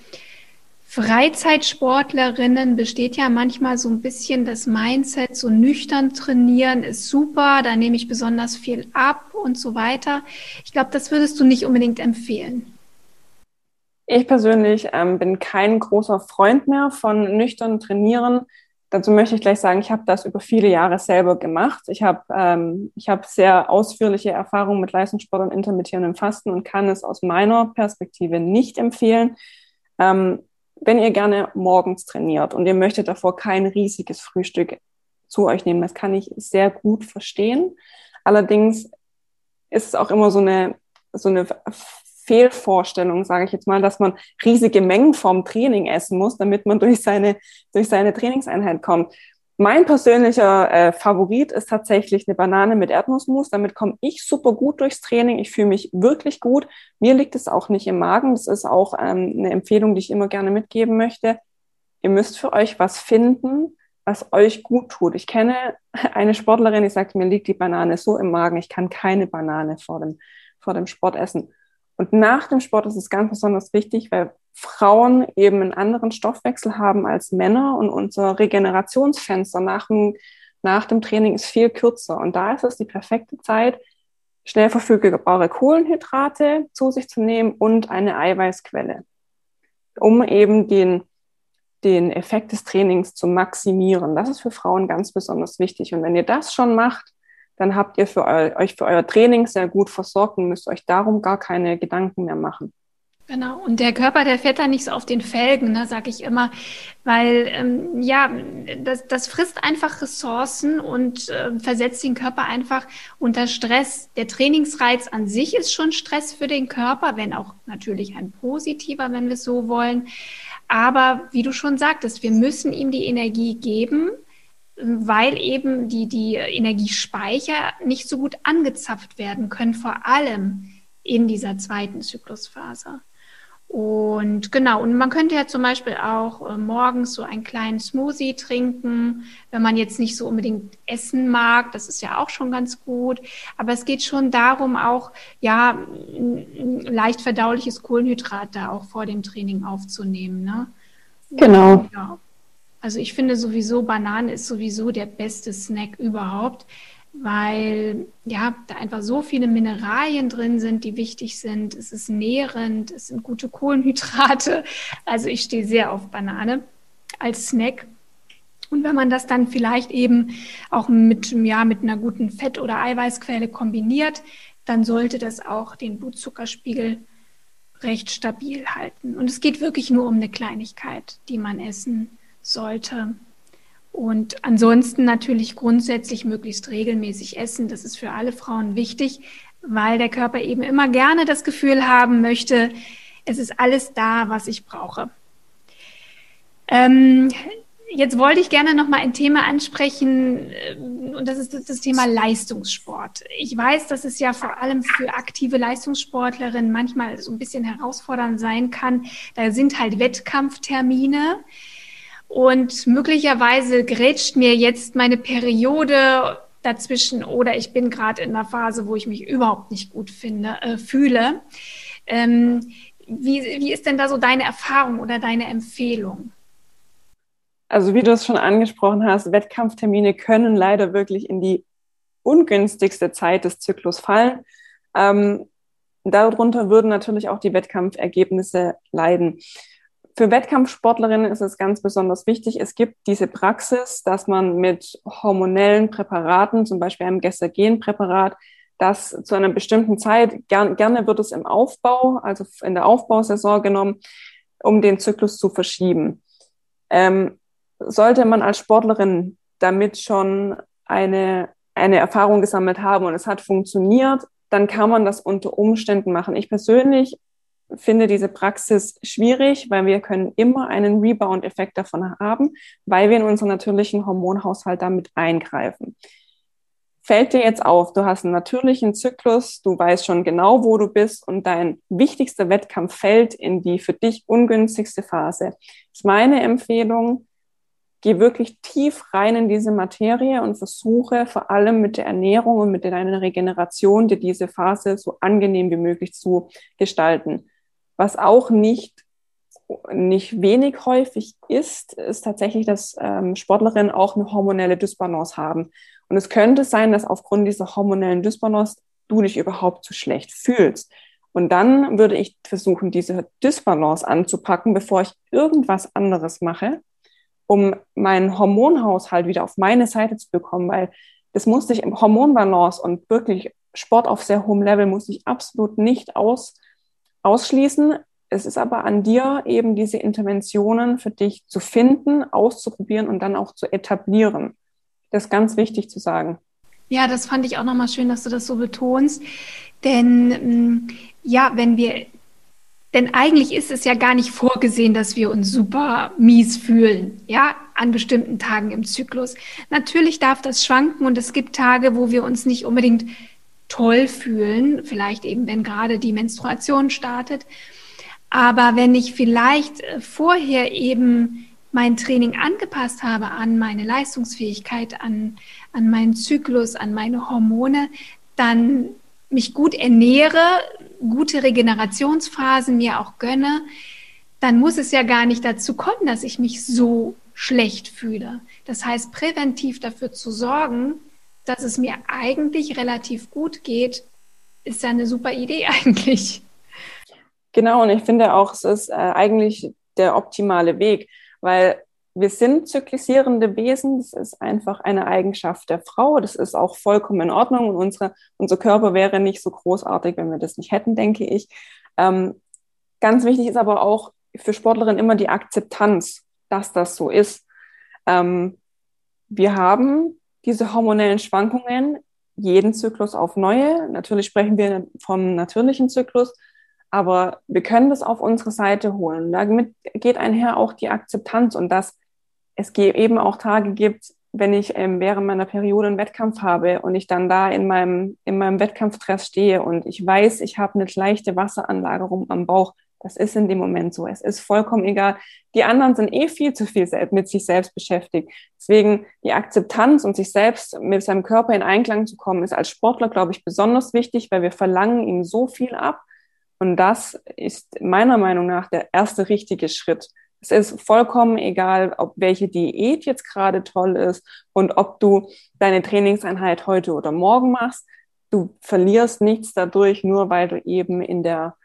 Freizeitsportlerinnen besteht ja manchmal so ein bisschen das Mindset, so nüchtern trainieren ist super, da nehme ich besonders viel ab und so weiter. Ich glaube, das würdest du nicht unbedingt empfehlen. Ich persönlich ähm, bin kein großer Freund mehr von nüchtern trainieren. Dazu möchte ich gleich sagen, ich habe das über viele Jahre selber gemacht. Ich habe ähm, hab sehr ausführliche Erfahrungen mit Leistungssport und intermittierendem Fasten und kann es aus meiner Perspektive nicht empfehlen. Ähm, wenn ihr gerne morgens trainiert und ihr möchtet davor kein riesiges Frühstück zu euch nehmen, das kann ich sehr gut verstehen. Allerdings ist es auch immer so eine, so eine Fehlvorstellung, sage ich jetzt mal, dass man riesige Mengen vom Training essen muss, damit man durch seine, durch seine Trainingseinheit kommt. Mein persönlicher äh, Favorit ist tatsächlich eine Banane mit Erdnussmus. Damit komme ich super gut durchs Training. Ich fühle mich wirklich gut. Mir liegt es auch nicht im Magen. Das ist auch ähm, eine Empfehlung, die ich immer gerne mitgeben möchte. Ihr müsst für euch was finden, was euch gut tut. Ich kenne eine Sportlerin, die sagt, mir liegt die Banane so im Magen, ich kann keine Banane vor dem, vor dem Sport essen. Und nach dem Sport ist es ganz besonders wichtig, weil Frauen eben einen anderen Stoffwechsel haben als Männer und unser Regenerationsfenster nach dem, nach dem Training ist viel kürzer. Und da ist es die perfekte Zeit, schnell verfügbare Kohlenhydrate zu sich zu nehmen und eine Eiweißquelle, um eben den, den Effekt des Trainings zu maximieren. Das ist für Frauen ganz besonders wichtig. Und wenn ihr das schon macht, dann habt ihr für eu euch für euer Training sehr gut versorgt und müsst euch darum gar keine Gedanken mehr machen. Genau, und der Körper, der fährt da nicht so auf den Felgen, ne, sag ich immer, weil ähm, ja, das, das frisst einfach Ressourcen und äh, versetzt den Körper einfach unter Stress. Der Trainingsreiz an sich ist schon Stress für den Körper, wenn auch natürlich ein positiver, wenn wir es so wollen. Aber wie du schon sagtest, wir müssen ihm die Energie geben, weil eben die, die Energiespeicher nicht so gut angezapft werden können, vor allem in dieser zweiten Zyklusphase. Und genau, und man könnte ja zum Beispiel auch äh, morgens so einen kleinen Smoothie trinken, wenn man jetzt nicht so unbedingt essen mag. Das ist ja auch schon ganz gut. Aber es geht schon darum, auch ja ein leicht verdauliches Kohlenhydrat da auch vor dem Training aufzunehmen. Ne? Genau. Ja. Also ich finde sowieso, Banane ist sowieso der beste Snack überhaupt, weil ja, da einfach so viele Mineralien drin sind, die wichtig sind. Es ist nährend, es sind gute Kohlenhydrate. Also ich stehe sehr auf Banane als Snack. Und wenn man das dann vielleicht eben auch mit, ja, mit einer guten Fett- oder Eiweißquelle kombiniert, dann sollte das auch den Blutzuckerspiegel recht stabil halten. Und es geht wirklich nur um eine Kleinigkeit, die man essen sollte. Und ansonsten natürlich grundsätzlich möglichst regelmäßig essen. Das ist für alle Frauen wichtig, weil der Körper eben immer gerne das Gefühl haben möchte, es ist alles da, was ich brauche. Ähm, jetzt wollte ich gerne noch mal ein Thema ansprechen, äh, und das ist das Thema Leistungssport. Ich weiß, dass es ja vor allem für aktive Leistungssportlerinnen manchmal so ein bisschen herausfordernd sein kann. Da sind halt Wettkampftermine. Und möglicherweise grätscht mir jetzt meine Periode dazwischen oder ich bin gerade in einer Phase, wo ich mich überhaupt nicht gut finde, äh, fühle. Ähm, wie, wie ist denn da so deine Erfahrung oder deine Empfehlung? Also wie du es schon angesprochen hast, Wettkampftermine können leider wirklich in die ungünstigste Zeit des Zyklus fallen. Ähm, darunter würden natürlich auch die Wettkampfergebnisse leiden. Für Wettkampfsportlerinnen ist es ganz besonders wichtig, es gibt diese Praxis, dass man mit hormonellen Präparaten, zum Beispiel einem Gestagenpräparat, dass zu einer bestimmten Zeit, gern, gerne wird es im Aufbau, also in der Aufbausaison genommen, um den Zyklus zu verschieben. Ähm, sollte man als Sportlerin damit schon eine, eine Erfahrung gesammelt haben und es hat funktioniert, dann kann man das unter Umständen machen. Ich persönlich finde diese Praxis schwierig, weil wir können immer einen Rebound-Effekt davon haben, weil wir in unseren natürlichen Hormonhaushalt damit eingreifen. Fällt dir jetzt auf, du hast einen natürlichen Zyklus, du weißt schon genau, wo du bist und dein wichtigster Wettkampf fällt in die für dich ungünstigste Phase. ist meine Empfehlung, geh wirklich tief rein in diese Materie und versuche vor allem mit der Ernährung und mit deiner Regeneration dir diese Phase so angenehm wie möglich zu gestalten. Was auch nicht, nicht wenig häufig ist, ist tatsächlich, dass ähm, Sportlerinnen auch eine hormonelle Dysbalance haben. Und es könnte sein, dass aufgrund dieser hormonellen Dysbalance du dich überhaupt zu schlecht fühlst. Und dann würde ich versuchen, diese Dysbalance anzupacken, bevor ich irgendwas anderes mache, um meinen Hormonhaushalt wieder auf meine Seite zu bekommen, weil das musste ich im Hormonbalance und wirklich Sport auf sehr hohem Level muss ich absolut nicht aus, ausschließen. Es ist aber an dir, eben diese Interventionen für dich zu finden, auszuprobieren und dann auch zu etablieren. Das ist ganz wichtig zu sagen. Ja, das fand ich auch nochmal schön, dass du das so betonst. Denn mm, ja, wenn wir, denn eigentlich ist es ja gar nicht vorgesehen, dass wir uns super mies fühlen, ja, an bestimmten Tagen im Zyklus. Natürlich darf das schwanken und es gibt Tage, wo wir uns nicht unbedingt toll fühlen, vielleicht eben, wenn gerade die Menstruation startet. Aber wenn ich vielleicht äh, vorher eben mein Training angepasst habe an meine Leistungsfähigkeit, an, an meinen Zyklus, an meine Hormone, dann mich gut ernähre, gute Regenerationsphasen mir auch gönne, dann muss es ja gar nicht dazu kommen, dass ich mich so schlecht fühle. Das heißt, präventiv dafür zu sorgen, dass es mir eigentlich relativ gut geht, ist ja eine super Idee eigentlich. Genau, und ich finde auch, es ist äh, eigentlich der optimale Weg, weil wir sind zyklisierende Wesen. Das ist einfach eine Eigenschaft der Frau. Das ist auch vollkommen in Ordnung. Und unsere, unser Körper wäre nicht so großartig, wenn wir das nicht hätten, denke ich. Ähm, ganz wichtig ist aber auch für Sportlerinnen immer die Akzeptanz, dass das so ist. Ähm, wir haben diese hormonellen Schwankungen jeden Zyklus auf neue. Natürlich sprechen wir vom natürlichen Zyklus, aber wir können das auf unsere Seite holen. Damit geht einher auch die Akzeptanz und dass es eben auch Tage gibt, wenn ich ähm, während meiner Periode einen Wettkampf habe und ich dann da in meinem, in meinem Wettkampfstress stehe und ich weiß, ich habe eine leichte Wasseranlagerung am Bauch, das ist in dem Moment so. Es ist vollkommen egal. Die anderen sind eh viel zu viel mit sich selbst beschäftigt. Deswegen die Akzeptanz und sich selbst mit seinem Körper in Einklang zu kommen, ist als Sportler, glaube ich, besonders wichtig, weil wir verlangen ihm so viel ab. Und das ist meiner Meinung nach der erste richtige Schritt. Es ist vollkommen egal, ob welche Diät jetzt gerade toll ist und ob du deine Trainingseinheit heute oder morgen machst. Du verlierst nichts dadurch, nur weil du eben in der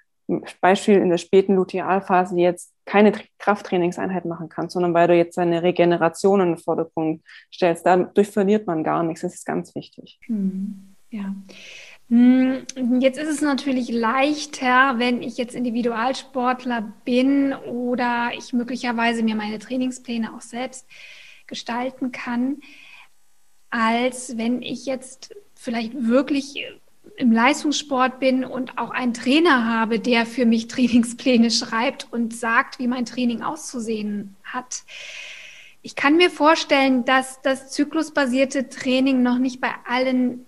Beispiel in der späten Lutealphase jetzt keine Krafttrainingseinheit machen kannst, sondern weil du jetzt deine Regeneration in den Vordergrund stellst. Dadurch verliert man gar nichts. Das ist ganz wichtig. Hm, ja. Hm, jetzt ist es natürlich leichter, wenn ich jetzt Individualsportler bin oder ich möglicherweise mir meine Trainingspläne auch selbst gestalten kann, als wenn ich jetzt vielleicht wirklich im Leistungssport bin und auch einen Trainer habe, der für mich Trainingspläne schreibt und sagt, wie mein Training auszusehen hat. Ich kann mir vorstellen, dass das zyklusbasierte Training noch nicht bei allen,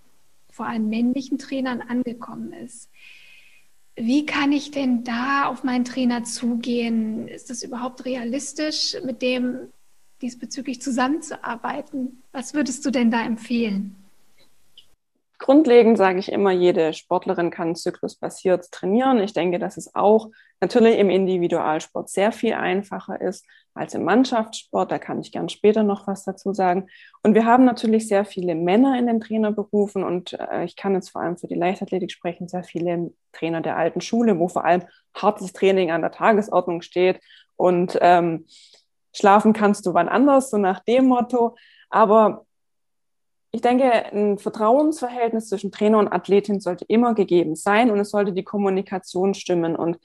vor allem männlichen Trainern angekommen ist. Wie kann ich denn da auf meinen Trainer zugehen? Ist das überhaupt realistisch, mit dem diesbezüglich zusammenzuarbeiten? Was würdest du denn da empfehlen? Grundlegend sage ich immer, jede Sportlerin kann zyklusbasiert trainieren. Ich denke, dass es auch natürlich im Individualsport sehr viel einfacher ist als im Mannschaftssport. Da kann ich gern später noch was dazu sagen. Und wir haben natürlich sehr viele Männer in den Trainerberufen und äh, ich kann jetzt vor allem für die Leichtathletik sprechen, sehr viele Trainer der alten Schule, wo vor allem hartes Training an der Tagesordnung steht und ähm, schlafen kannst du wann anders, so nach dem Motto. Aber ich denke, ein Vertrauensverhältnis zwischen Trainer und Athletin sollte immer gegeben sein und es sollte die Kommunikation stimmen. Und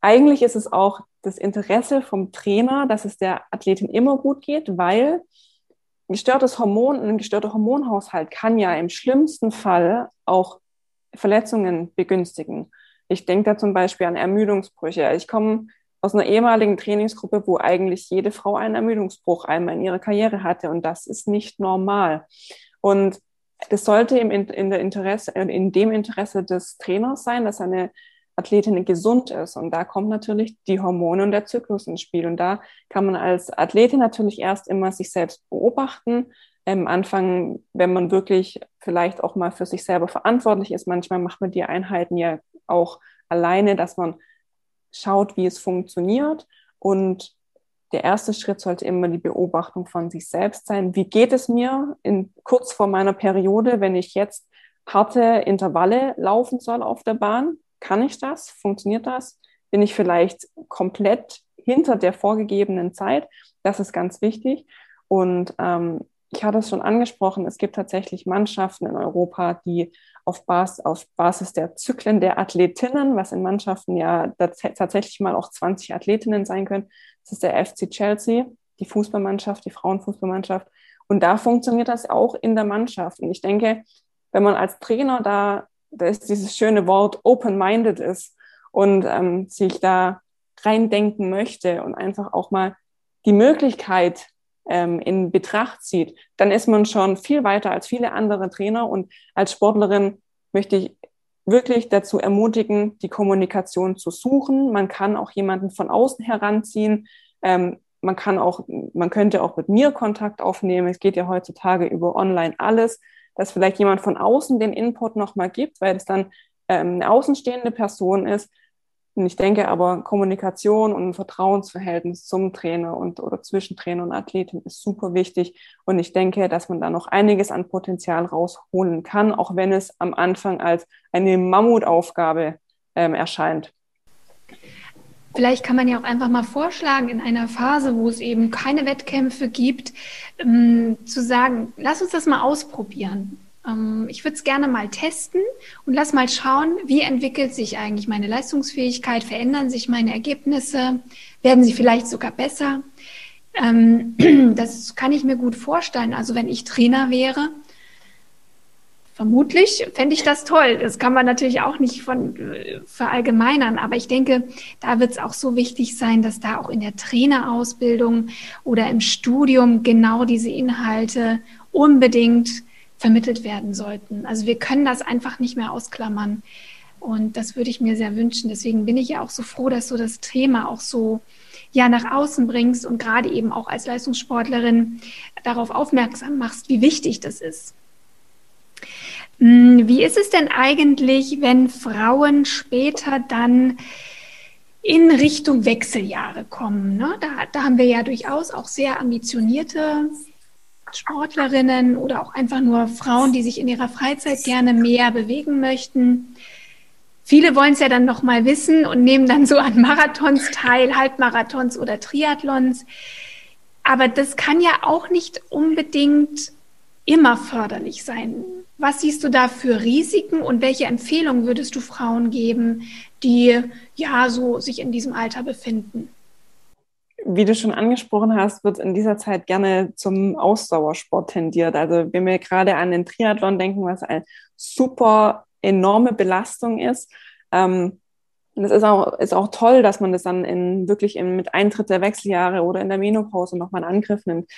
eigentlich ist es auch das Interesse vom Trainer, dass es der Athletin immer gut geht, weil ein gestörtes Hormon, ein gestörter Hormonhaushalt kann ja im schlimmsten Fall auch Verletzungen begünstigen. Ich denke da zum Beispiel an Ermüdungsbrüche. Ich komme aus einer ehemaligen Trainingsgruppe, wo eigentlich jede Frau einen Ermüdungsbruch einmal in ihrer Karriere hatte und das ist nicht normal. Und das sollte im, in, der Interesse, in dem Interesse des Trainers sein, dass eine Athletin gesund ist. Und da kommt natürlich die Hormone und der Zyklus ins Spiel. Und da kann man als Athletin natürlich erst immer sich selbst beobachten. Am Anfang, wenn man wirklich vielleicht auch mal für sich selber verantwortlich ist, manchmal macht man die Einheiten ja auch alleine, dass man schaut, wie es funktioniert. Und der erste Schritt sollte immer die Beobachtung von sich selbst sein. Wie geht es mir in, kurz vor meiner Periode, wenn ich jetzt harte Intervalle laufen soll auf der Bahn? Kann ich das? Funktioniert das? Bin ich vielleicht komplett hinter der vorgegebenen Zeit? Das ist ganz wichtig. Und ähm, ich hatte es schon angesprochen, es gibt tatsächlich Mannschaften in Europa, die auf, Bas auf Basis der Zyklen der Athletinnen, was in Mannschaften ja tatsächlich mal auch 20 Athletinnen sein können, das ist der FC Chelsea, die Fußballmannschaft, die Frauenfußballmannschaft. Und da funktioniert das auch in der Mannschaft. Und ich denke, wenn man als Trainer da, da ist dieses schöne Wort open-minded ist und ähm, sich da reindenken möchte und einfach auch mal die Möglichkeit ähm, in Betracht zieht, dann ist man schon viel weiter als viele andere Trainer. Und als Sportlerin möchte ich wirklich dazu ermutigen, die Kommunikation zu suchen. Man kann auch jemanden von außen heranziehen. Ähm, man kann auch, man könnte auch mit mir Kontakt aufnehmen. Es geht ja heutzutage über online alles, dass vielleicht jemand von außen den Input nochmal gibt, weil es dann ähm, eine außenstehende Person ist, und ich denke aber, Kommunikation und ein Vertrauensverhältnis zum Trainer und oder zwischen Trainer und Athletin ist super wichtig. Und ich denke, dass man da noch einiges an Potenzial rausholen kann, auch wenn es am Anfang als eine Mammutaufgabe ähm, erscheint. Vielleicht kann man ja auch einfach mal vorschlagen, in einer Phase, wo es eben keine Wettkämpfe gibt, ähm, zu sagen, lass uns das mal ausprobieren. Ähm, ich würde es gerne mal testen und lass mal schauen, wie entwickelt sich eigentlich meine Leistungsfähigkeit, verändern sich meine Ergebnisse, werden sie vielleicht sogar besser. Ähm, das kann ich mir gut vorstellen. Also wenn ich Trainer wäre, vermutlich fände ich das toll. Das kann man natürlich auch nicht von äh, verallgemeinern, aber ich denke, da wird es auch so wichtig sein, dass da auch in der Trainerausbildung oder im Studium genau diese Inhalte unbedingt vermittelt werden sollten. Also wir können das einfach nicht mehr ausklammern. Und das würde ich mir sehr wünschen. Deswegen bin ich ja auch so froh, dass du das Thema auch so ja nach außen bringst und gerade eben auch als Leistungssportlerin darauf aufmerksam machst, wie wichtig das ist. Hm, wie ist es denn eigentlich, wenn Frauen später dann in Richtung Wechseljahre kommen? Ne? Da, da haben wir ja durchaus auch sehr ambitionierte Sportlerinnen oder auch einfach nur Frauen, die sich in ihrer Freizeit gerne mehr bewegen möchten. Viele wollen es ja dann noch mal wissen und nehmen dann so an Marathons teil, Halbmarathons oder Triathlons. Aber das kann ja auch nicht unbedingt immer förderlich sein. Was siehst du da für Risiken und welche Empfehlungen würdest du Frauen geben, die ja so sich in diesem Alter befinden? Wie du schon angesprochen hast, wird in dieser Zeit gerne zum Ausdauersport tendiert. Also wenn wir gerade an den Triathlon denken, was eine super enorme Belastung ist, ähm, es ist auch, ist auch toll, dass man das dann in, wirklich in, mit Eintritt der Wechseljahre oder in der Menopause nochmal in Angriff nimmt.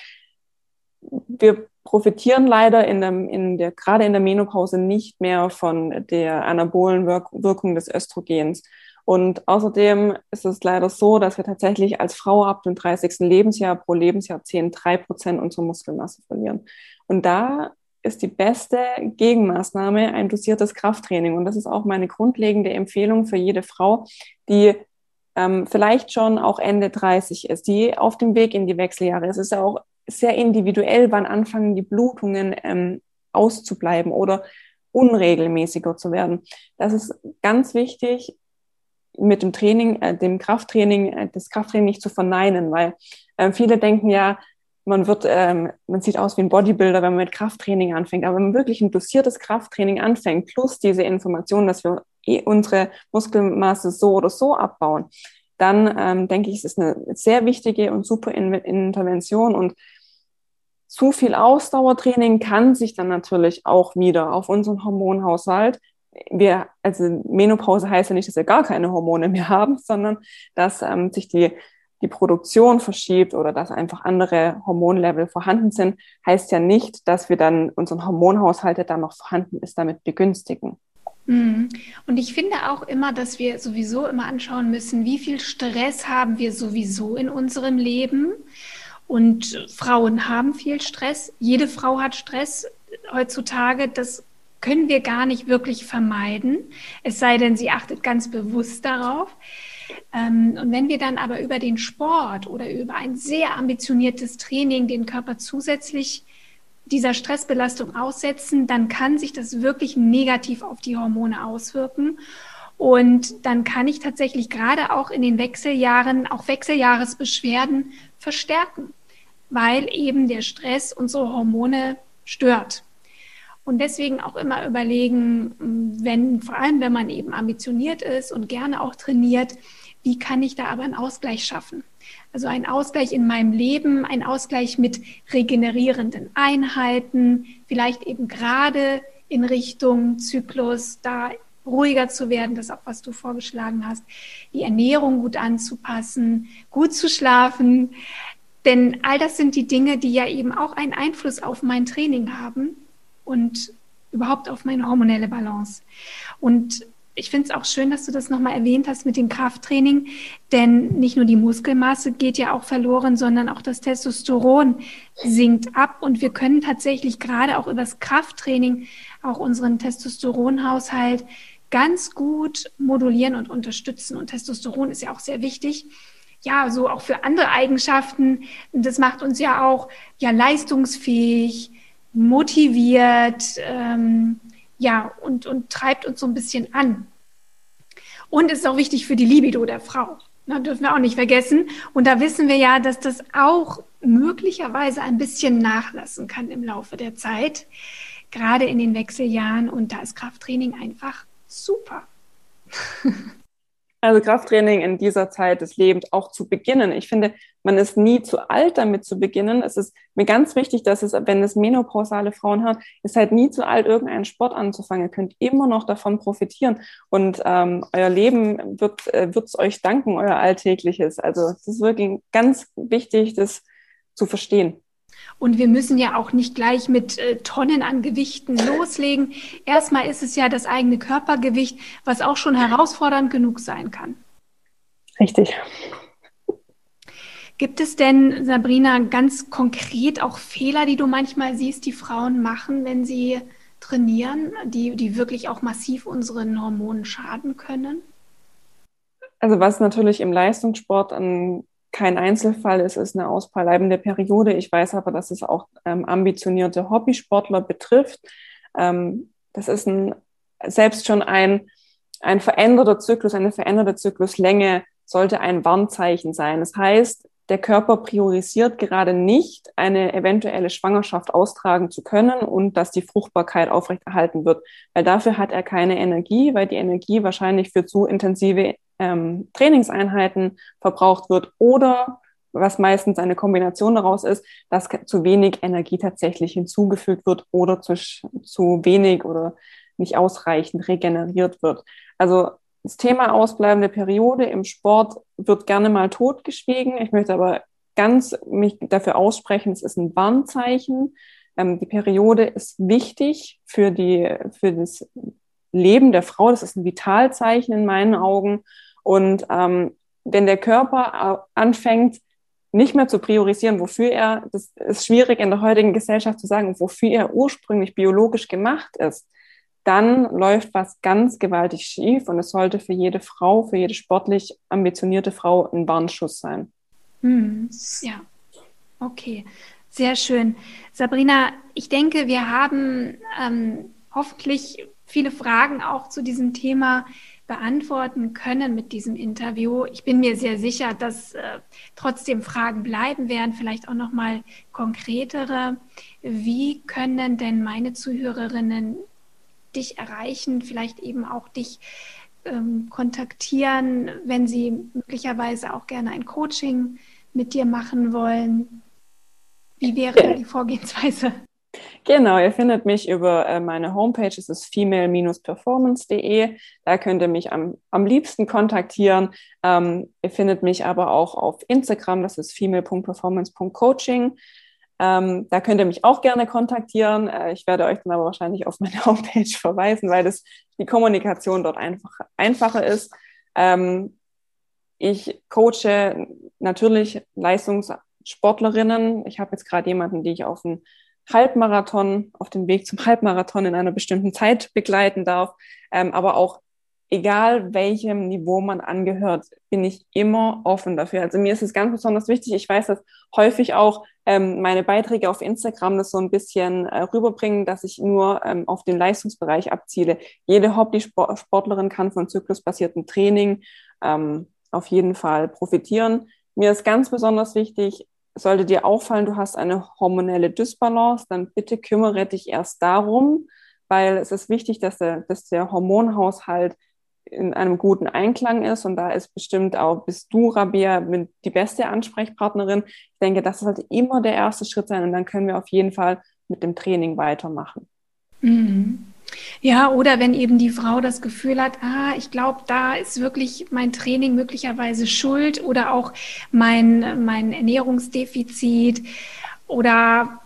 Wir profitieren leider in der, in der, gerade in der Menopause nicht mehr von der anabolen Wirkung des Östrogens. Und außerdem ist es leider so, dass wir tatsächlich als Frau ab dem 30. Lebensjahr pro Lebensjahrzehnt drei Prozent unserer Muskelmasse verlieren. Und da ist die beste Gegenmaßnahme ein dosiertes Krafttraining. Und das ist auch meine grundlegende Empfehlung für jede Frau, die ähm, vielleicht schon auch Ende 30 ist, die auf dem Weg in die Wechseljahre ist. Es ist ja auch sehr individuell, wann anfangen die Blutungen ähm, auszubleiben oder unregelmäßiger zu werden. Das ist ganz wichtig, mit dem Training, äh, dem Krafttraining, äh, das Krafttraining nicht zu verneinen, weil äh, viele denken ja, man wird, ähm, man sieht aus wie ein Bodybuilder, wenn man mit Krafttraining anfängt. Aber wenn man wirklich ein dosiertes Krafttraining anfängt, plus diese Information, dass wir eh unsere Muskelmasse so oder so abbauen, dann ähm, denke ich, es ist eine sehr wichtige und super In Intervention und zu viel Ausdauertraining kann sich dann natürlich auch wieder auf unseren Hormonhaushalt wir, also Menopause heißt ja nicht, dass wir gar keine Hormone mehr haben, sondern dass ähm, sich die die Produktion verschiebt oder dass einfach andere Hormonlevel vorhanden sind, heißt ja nicht, dass wir dann unseren Hormonhaushalt, der dann noch vorhanden ist, damit begünstigen. Mhm. Und ich finde auch immer, dass wir sowieso immer anschauen müssen, wie viel Stress haben wir sowieso in unserem Leben. Und Frauen haben viel Stress. Jede Frau hat Stress heutzutage. Das können wir gar nicht wirklich vermeiden. Es sei denn, sie achtet ganz bewusst darauf. Ähm, und wenn wir dann aber über den Sport oder über ein sehr ambitioniertes Training den Körper zusätzlich dieser Stressbelastung aussetzen, dann kann sich das wirklich negativ auf die Hormone auswirken. Und dann kann ich tatsächlich gerade auch in den Wechseljahren auch Wechseljahresbeschwerden verstärken, weil eben der Stress unsere Hormone stört. Und deswegen auch immer überlegen, wenn, vor allem wenn man eben ambitioniert ist und gerne auch trainiert, wie kann ich da aber einen Ausgleich schaffen? Also ein Ausgleich in meinem Leben, ein Ausgleich mit regenerierenden Einheiten, vielleicht eben gerade in Richtung Zyklus, da ruhiger zu werden, das auch, was du vorgeschlagen hast, die Ernährung gut anzupassen, gut zu schlafen. Denn all das sind die Dinge, die ja eben auch einen Einfluss auf mein Training haben und überhaupt auf meine hormonelle Balance. Und ich finde es auch schön, dass du das nochmal erwähnt hast mit dem Krafttraining, denn nicht nur die Muskelmasse geht ja auch verloren, sondern auch das Testosteron sinkt ab und wir können tatsächlich gerade auch über das Krafttraining auch unseren Testosteronhaushalt ganz gut modulieren und unterstützen. Und Testosteron ist ja auch sehr wichtig. Ja, so auch für andere Eigenschaften. Das macht uns ja auch ja leistungsfähig, motiviert, ähm, ja, und, und treibt uns so ein bisschen an. Und ist auch wichtig für die Libido der Frau. Das dürfen wir auch nicht vergessen. Und da wissen wir ja, dass das auch möglicherweise ein bisschen nachlassen kann im Laufe der Zeit, gerade in den Wechseljahren. Und da ist Krafttraining einfach super. Also Krafttraining in dieser Zeit des Lebens auch zu beginnen. Ich finde, man ist nie zu alt, damit zu beginnen. Es ist mir ganz wichtig, dass es, wenn es menopausale Frauen hat, ist halt nie zu alt, irgendeinen Sport anzufangen. Ihr könnt immer noch davon profitieren. Und ähm, euer Leben wird äh, wird's euch danken, euer Alltägliches. Also es ist wirklich ganz wichtig, das zu verstehen. Und wir müssen ja auch nicht gleich mit äh, Tonnen an Gewichten loslegen. Erstmal ist es ja das eigene Körpergewicht, was auch schon herausfordernd genug sein kann. Richtig. Gibt es denn, Sabrina, ganz konkret auch Fehler, die du manchmal siehst, die Frauen machen, wenn sie trainieren, die, die wirklich auch massiv unseren Hormonen schaden können? Also was natürlich im Leistungssport an kein Einzelfall ist, ist eine ausbleibende Periode. Ich weiß aber, dass es auch ähm, ambitionierte Hobbysportler betrifft. Ähm, das ist ein, selbst schon ein, ein veränderter Zyklus, eine veränderte Zykluslänge sollte ein Warnzeichen sein. Das heißt, der Körper priorisiert gerade nicht, eine eventuelle Schwangerschaft austragen zu können und dass die Fruchtbarkeit aufrechterhalten wird, weil dafür hat er keine Energie, weil die Energie wahrscheinlich für zu intensive ähm, Trainingseinheiten verbraucht wird oder was meistens eine Kombination daraus ist, dass zu wenig Energie tatsächlich hinzugefügt wird oder zu, zu wenig oder nicht ausreichend regeneriert wird. Also das Thema ausbleibende Periode im Sport wird gerne mal totgeschwiegen. Ich möchte aber ganz mich dafür aussprechen, es ist ein Warnzeichen. Ähm, die Periode ist wichtig für die, für das Leben der Frau. Das ist ein Vitalzeichen in meinen Augen. Und ähm, wenn der Körper äh, anfängt, nicht mehr zu priorisieren, wofür er, das ist schwierig in der heutigen Gesellschaft zu sagen, wofür er ursprünglich biologisch gemacht ist, dann läuft was ganz gewaltig schief und es sollte für jede Frau, für jede sportlich ambitionierte Frau ein Warnschuss sein. Hm, ja, okay, sehr schön. Sabrina, ich denke, wir haben ähm, hoffentlich viele Fragen auch zu diesem Thema beantworten können mit diesem Interview. Ich bin mir sehr sicher, dass äh, trotzdem Fragen bleiben werden, vielleicht auch noch mal konkretere. Wie können denn meine Zuhörerinnen dich erreichen, vielleicht eben auch dich ähm, kontaktieren, wenn sie möglicherweise auch gerne ein Coaching mit dir machen wollen? Wie wäre die Vorgehensweise? Genau, ihr findet mich über äh, meine Homepage, es ist female-performance.de. Da könnt ihr mich am, am liebsten kontaktieren. Ähm, ihr findet mich aber auch auf Instagram, das ist female.performance.coaching. Ähm, da könnt ihr mich auch gerne kontaktieren. Äh, ich werde euch dann aber wahrscheinlich auf meine Homepage verweisen, weil das die Kommunikation dort einfach, einfacher ist. Ähm, ich coache natürlich Leistungssportlerinnen. Ich habe jetzt gerade jemanden, die ich auf einen Halbmarathon, auf dem Weg zum Halbmarathon in einer bestimmten Zeit begleiten darf. Ähm, aber auch egal welchem Niveau man angehört, bin ich immer offen dafür. Also mir ist es ganz besonders wichtig. Ich weiß, dass häufig auch ähm, meine Beiträge auf Instagram das so ein bisschen äh, rüberbringen, dass ich nur ähm, auf den Leistungsbereich abziele. Jede Hobby-Sportlerin kann von zyklusbasiertem Training ähm, auf jeden Fall profitieren. Mir ist ganz besonders wichtig, sollte dir auffallen, du hast eine hormonelle Dysbalance, dann bitte kümmere dich erst darum, weil es ist wichtig, dass der, dass der Hormonhaushalt in einem guten Einklang ist. Und da ist bestimmt auch, bist du, Rabia, die beste Ansprechpartnerin. Ich denke, das sollte immer der erste Schritt sein. Und dann können wir auf jeden Fall mit dem Training weitermachen. Mhm. Ja, oder wenn eben die Frau das Gefühl hat, ah, ich glaube, da ist wirklich mein Training möglicherweise schuld oder auch mein, mein Ernährungsdefizit oder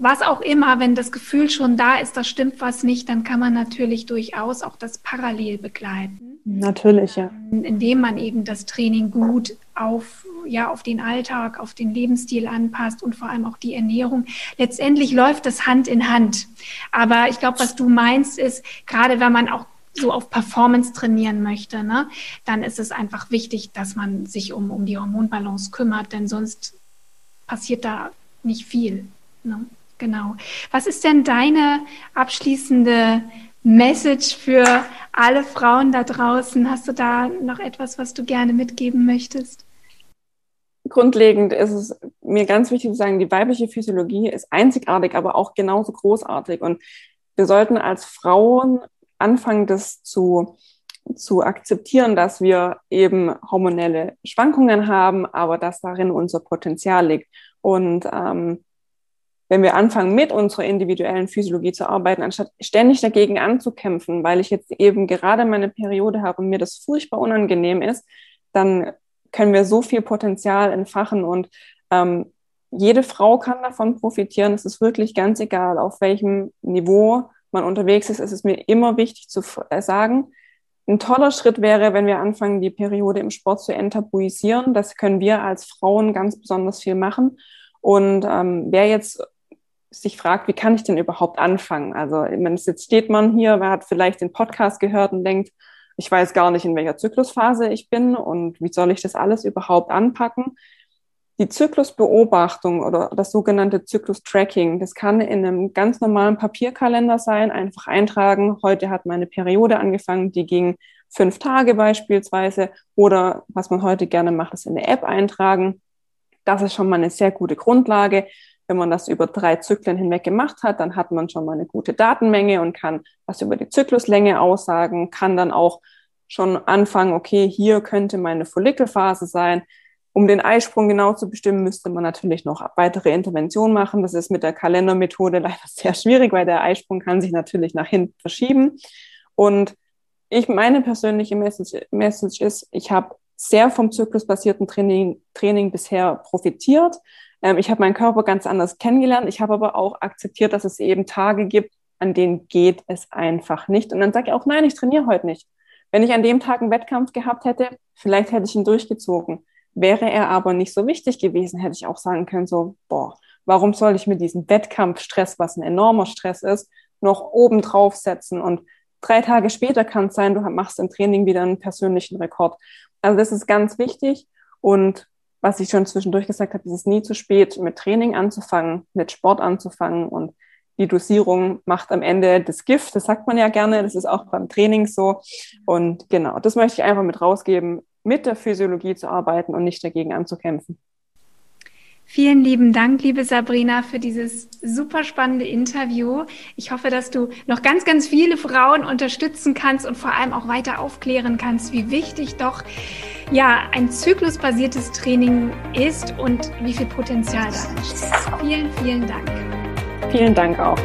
was auch immer, wenn das Gefühl schon da ist, da stimmt was nicht, dann kann man natürlich durchaus auch das parallel begleiten. Natürlich, ja. Ähm, indem man eben das Training gut auf, ja, auf den Alltag, auf den Lebensstil anpasst und vor allem auch die Ernährung. Letztendlich läuft das Hand in Hand. Aber ich glaube, was du meinst, ist, gerade wenn man auch so auf Performance trainieren möchte, ne, dann ist es einfach wichtig, dass man sich um, um die Hormonbalance kümmert, denn sonst passiert da nicht viel. Ne? Genau. Was ist denn deine abschließende Message für alle Frauen da draußen? Hast du da noch etwas, was du gerne mitgeben möchtest? Grundlegend ist es mir ganz wichtig zu sagen, die weibliche Physiologie ist einzigartig, aber auch genauso großartig. Und wir sollten als Frauen anfangen, das zu, zu akzeptieren, dass wir eben hormonelle Schwankungen haben, aber dass darin unser Potenzial liegt. Und ähm, wenn wir anfangen, mit unserer individuellen Physiologie zu arbeiten, anstatt ständig dagegen anzukämpfen, weil ich jetzt eben gerade meine Periode habe und mir das furchtbar unangenehm ist, dann können wir so viel Potenzial entfachen und ähm, jede Frau kann davon profitieren. Es ist wirklich ganz egal, auf welchem Niveau man unterwegs ist. Es ist mir immer wichtig zu äh, sagen, ein toller Schritt wäre, wenn wir anfangen, die Periode im Sport zu enttabuisieren. Das können wir als Frauen ganz besonders viel machen. Und ähm, wer jetzt sich fragt, wie kann ich denn überhaupt anfangen? Also jetzt steht man hier, man hat vielleicht den Podcast gehört und denkt, ich weiß gar nicht, in welcher Zyklusphase ich bin und wie soll ich das alles überhaupt anpacken. Die Zyklusbeobachtung oder das sogenannte Zyklus-Tracking, das kann in einem ganz normalen Papierkalender sein, einfach eintragen, heute hat meine Periode angefangen, die ging fünf Tage beispielsweise oder was man heute gerne macht, ist in der App eintragen. Das ist schon mal eine sehr gute Grundlage. Wenn man das über drei Zyklen hinweg gemacht hat, dann hat man schon mal eine gute Datenmenge und kann was über die Zykluslänge aussagen, kann dann auch schon anfangen, okay, hier könnte meine Follikelphase sein. Um den Eisprung genau zu bestimmen, müsste man natürlich noch weitere Interventionen machen. Das ist mit der Kalendermethode leider sehr schwierig, weil der Eisprung kann sich natürlich nach hinten verschieben. Und ich, meine persönliche Message, Message ist, ich habe sehr vom zyklusbasierten Training, Training bisher profitiert. Ähm, ich habe meinen Körper ganz anders kennengelernt. Ich habe aber auch akzeptiert, dass es eben Tage gibt, an denen geht es einfach nicht. Und dann sage ich auch, nein, ich trainiere heute nicht. Wenn ich an dem Tag einen Wettkampf gehabt hätte, vielleicht hätte ich ihn durchgezogen. Wäre er aber nicht so wichtig gewesen, hätte ich auch sagen können, so, boah, warum soll ich mir diesen Wettkampfstress, was ein enormer Stress ist, noch oben drauf setzen? Und drei Tage später kann es sein, du machst im Training wieder einen persönlichen Rekord. Also das ist ganz wichtig. Und was ich schon zwischendurch gesagt habe, es ist nie zu spät, mit Training anzufangen, mit Sport anzufangen. Und die Dosierung macht am Ende das Gift. Das sagt man ja gerne. Das ist auch beim Training so. Und genau, das möchte ich einfach mit rausgeben, mit der Physiologie zu arbeiten und nicht dagegen anzukämpfen. Vielen lieben Dank, liebe Sabrina, für dieses super spannende Interview. Ich hoffe, dass du noch ganz, ganz viele Frauen unterstützen kannst und vor allem auch weiter aufklären kannst, wie wichtig doch ja ein zyklusbasiertes Training ist und wie viel Potenzial da ist. Vielen, vielen Dank. Vielen Dank auch.